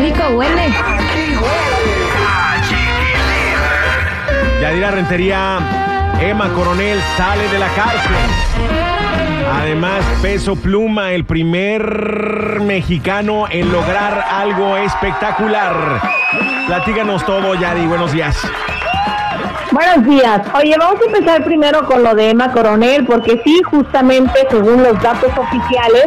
Rico huele! Yadira Rentería, Emma Coronel sale de la cárcel. Además, Peso Pluma, el primer mexicano en lograr algo espectacular. Platíganos todo, Yadi. Buenos días. Buenos días. Oye, vamos a empezar primero con lo de Emma Coronel, porque sí, justamente según los datos oficiales,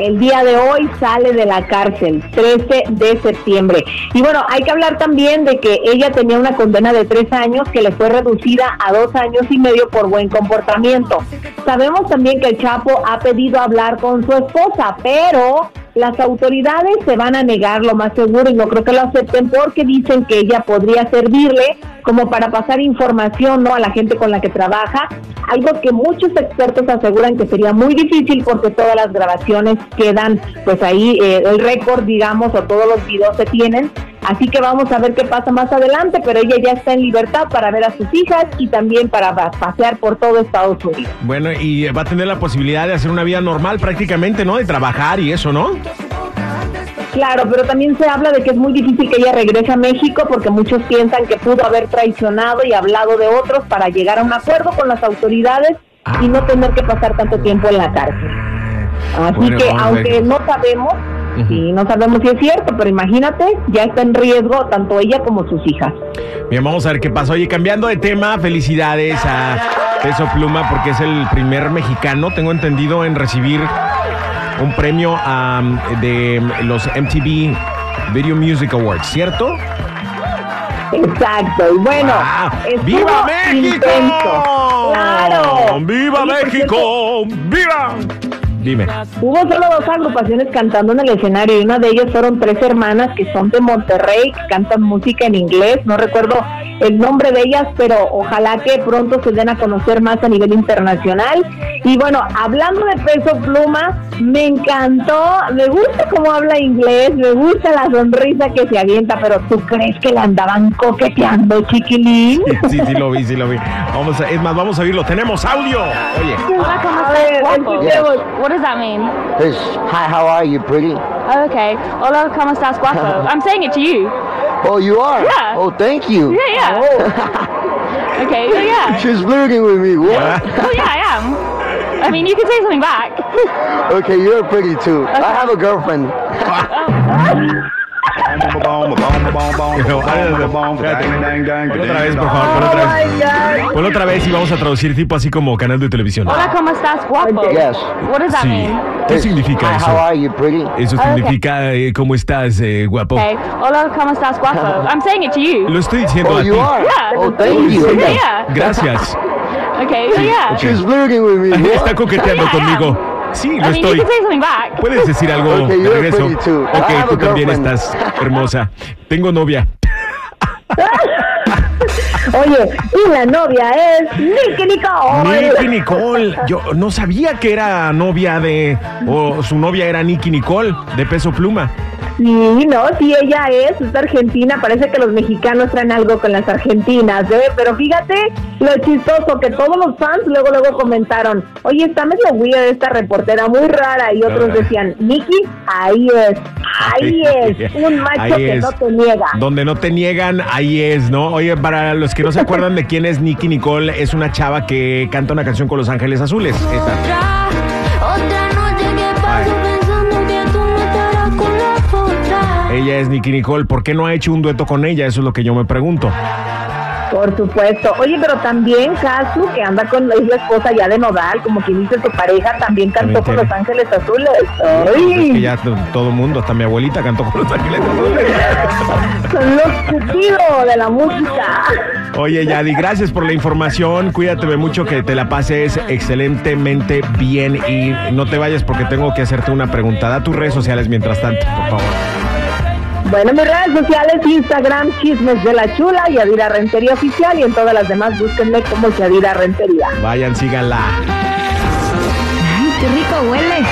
el día de hoy sale de la cárcel, 13 de septiembre. Y bueno, hay que hablar también de que ella tenía una condena de tres años que le fue reducida a dos años y medio por buen comportamiento. Sabemos también que el Chapo ha pedido hablar con su esposa, pero las autoridades se van a negar lo más seguro y no creo que lo acepten porque dicen que ella podría servirle como para pasar información no a la gente con la que trabaja, algo que muchos expertos aseguran que sería muy difícil porque todas las grabaciones quedan pues ahí eh, el récord digamos o todos los videos se tienen, así que vamos a ver qué pasa más adelante, pero ella ya está en libertad para ver a sus hijas y también para pa- pasear por todo Estados Unidos. Bueno, y va a tener la posibilidad de hacer una vida normal prácticamente, ¿no? De trabajar y eso, ¿no? Claro, pero también se habla de que es muy difícil que ella regrese a México porque muchos piensan que pudo haber traicionado y hablado de otros para llegar a un acuerdo con las autoridades y no tener que pasar tanto tiempo en la cárcel. Así Bueno, que aunque no sabemos, y no sabemos si es cierto, pero imagínate, ya está en riesgo tanto ella como sus hijas. Bien, vamos a ver qué pasa. Oye, cambiando de tema, felicidades a Peso Pluma porque es el primer mexicano, tengo entendido, en recibir un premio de los MTV Video Music Awards, ¿cierto? Exacto, y bueno, Wow. estuvo ¡Viva México! intenso. ¡Claro! ¡Viva Oye, México! ¡Viva! Dime. Hubo solo dos agrupaciones cantando en el escenario y una de ellas fueron tres hermanas que son de Monterrey, que cantan música en inglés. No recuerdo el nombre de ellas, pero ojalá que pronto se den a conocer más a nivel internacional. Y bueno, hablando de peso pluma, me encantó, me gusta cómo habla inglés, me gusta la sonrisa que se avienta, pero ¿tú crees que la andaban coqueteando, chiquilín? Sí, sí, lo vi, sí lo vi. Vamos a, es más, vamos a oírlo. Tenemos audio. Oye. What does that mean? It's, hi, how are you, pretty? Oh, okay. Hola, ¿cómo estás? Guapo. I'm saying it to you. Oh, you are? Yeah. Oh, thank you. Yeah, yeah. Oh. okay, yeah, yeah. She's flirting with me. What? oh, yeah, I am. I mean, you can say something back. okay, you're pretty too. I have a girlfriend. Ponlo oh. Otra vez, por favor, ponlo otra vez. Ponlo otra vez y vamos a traducir tipo así como canal de televisión. Hola, ¿cómo estás? Guapo. Yes. What does that Sí. mean? ¿Qué significa how eso? are you, pretty? Eso Ah, significa eh, cómo estás, eh, guapo. Okay. Hola, ¿cómo estás? Guapo. I'm saying it to you. Lo estoy diciendo Oh, a ti. you are? Yeah. Oh, thank you. Yeah. Gracias. Okay, yeah. She's flirting with me. Está coqueteando conmigo. Sí, lo I mean, you estoy. can say something back. Puedes decir algo Okay, de regreso. Ok, tú también estás hermosa. Tengo novia. Oye, y la novia es Nicky Nicole. Nicky Nicole. Yo no sabía que era novia de. O su novia era Nicky Nicole, de peso pluma. Sí, no, sí, ella es, es argentina. Parece que los mexicanos traen algo con las argentinas, ¿eh? Pero fíjate lo chistoso que todos los fans luego, luego comentaron: Oye, está medio weird esta reportera, muy rara. Y otros decían: Nicky, ahí es, ahí es, un macho Ahí que es. no te niega. Donde no te niegan, ahí es, ¿no? Oye, para los que no se acuerdan de quién es Nicky Nicole, es una chava que canta una canción con Los Ángeles Azules. Esa. Ella es Nicky Nicole. ¿Por qué no ha hecho un dueto con ella? Eso es lo que yo me pregunto. Por supuesto. Oye, pero también Casu, que anda con es la esposa ya de Nodal, como quien dice su pareja, también cantó con. Los Ángeles Azules. Pues es que ¡Ay! ya to- todo mundo, hasta mi abuelita cantó con los ángeles azules. Son los de la música. Oye, Yadi, gracias por la información. Cuídate mucho, que te la pases excelentemente bien y no te vayas porque tengo que hacerte una pregunta. Da tus redes sociales mientras tanto, por favor. Bueno, mis redes sociales, Instagram, Chismes de la Chula, Yadira Rentería Oficial y en todas las demás búsquenme como Yadira Rentería. Vayan, síganla. Ay, qué rico huele.